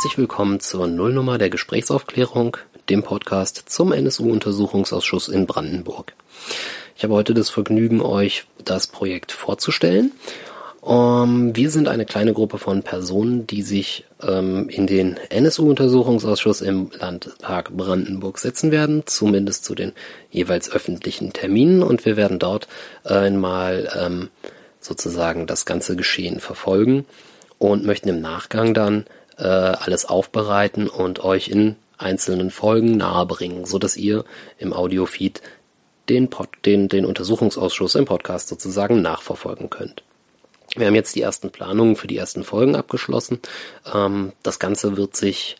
Herzlich willkommen zur Nullnummer der Gesprächsaufklärung, dem Podcast zum NSU-Untersuchungsausschuss in Brandenburg. Ich habe heute das Vergnügen, euch das Projekt vorzustellen. Um, ähm, wir sind eine kleine Gruppe von Personen, die sich ähm, in den NSU-Untersuchungsausschuss im Landtag Brandenburg setzen werden, zumindest zu den jeweils öffentlichen Terminen. Und wir werden dort einmal ähm, sozusagen das ganze Geschehen verfolgen und möchten im Nachgang dann äh, alles aufbereiten und euch in einzelnen Folgen nahebringen, so dass ihr im Audiofeed den, Pod, den, den Untersuchungsausschuss im Podcast sozusagen nachverfolgen könnt. Wir haben jetzt die ersten Planungen für die ersten Folgen abgeschlossen. Ähm, das Ganze wird sich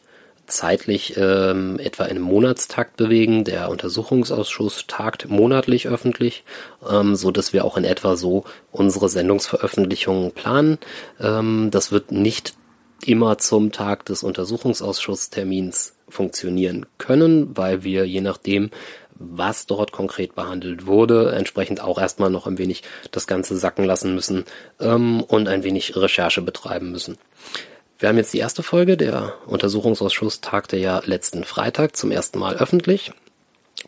zeitlich ähm, etwa in einem Monatstakt bewegen. Der Untersuchungsausschuss tagt monatlich öffentlich, ähm, so dass wir auch in etwa so unsere Sendungsveröffentlichungen planen. Ähm, das wird nicht immer zum Tag des Untersuchungsausschusstermins funktionieren können, weil wir je nachdem, was dort konkret behandelt wurde, entsprechend auch erstmal noch ein wenig das Ganze sacken lassen müssen ähm, und ein wenig Recherche betreiben müssen. Wir haben jetzt die erste Folge. Der Untersuchungsausschuss tagte ja letzten Freitag zum ersten Mal öffentlich.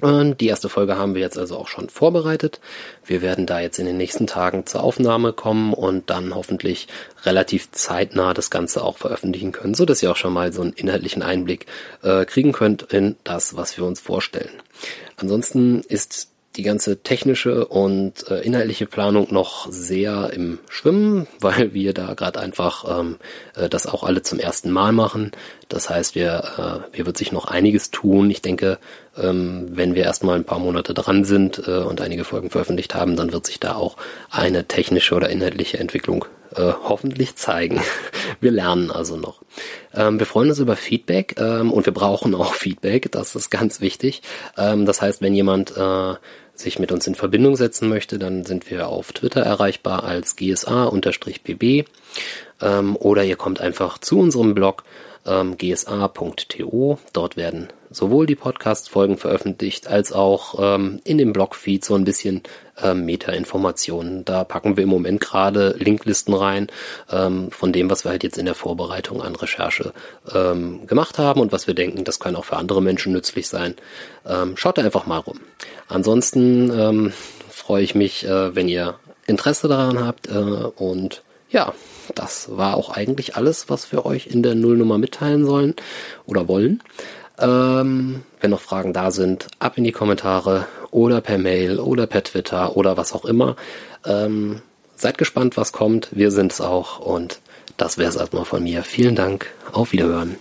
Und die erste Folge haben wir jetzt also auch schon vorbereitet. Wir werden da jetzt in den nächsten Tagen zur Aufnahme kommen und dann hoffentlich relativ zeitnah das Ganze auch veröffentlichen können, so dass ihr auch schon mal so einen inhaltlichen Einblick äh, kriegen könnt in das, was wir uns vorstellen. Ansonsten ist die ganze technische und äh, inhaltliche Planung noch sehr im Schwimmen, weil wir da gerade einfach ähm, äh, das auch alle zum ersten Mal machen. Das heißt, wir, äh, hier wird sich noch einiges tun. Ich denke, ähm, wenn wir erstmal ein paar Monate dran sind äh, und einige Folgen veröffentlicht haben, dann wird sich da auch eine technische oder inhaltliche Entwicklung äh, hoffentlich zeigen. Wir lernen also noch. Ähm, wir freuen uns über Feedback ähm, und wir brauchen auch Feedback. Das ist ganz wichtig. Ähm, das heißt, wenn jemand äh, sich mit uns in Verbindung setzen möchte, dann sind wir auf Twitter erreichbar als gsa-bb ähm, oder ihr kommt einfach zu unserem Blog ähm, gsa.to. Dort werden sowohl die Podcast-Folgen veröffentlicht als auch ähm, in dem Blogfeed so ein bisschen ähm, Meta-Informationen. Da packen wir im Moment gerade Linklisten rein ähm, von dem, was wir halt jetzt in der Vorbereitung an Recherche ähm, gemacht haben und was wir denken, das kann auch für andere Menschen nützlich sein. Ähm, schaut da einfach mal rum. Ansonsten ähm, freue ich mich, äh, wenn ihr Interesse daran habt äh, und ja, das war auch eigentlich alles, was wir euch in der Nullnummer mitteilen sollen oder wollen. Ähm, wenn noch Fragen da sind, ab in die Kommentare oder per Mail oder per Twitter oder was auch immer. Ähm, seid gespannt, was kommt. Wir sind es auch und das wäre es erstmal von mir. Vielen Dank. Auf Wiederhören.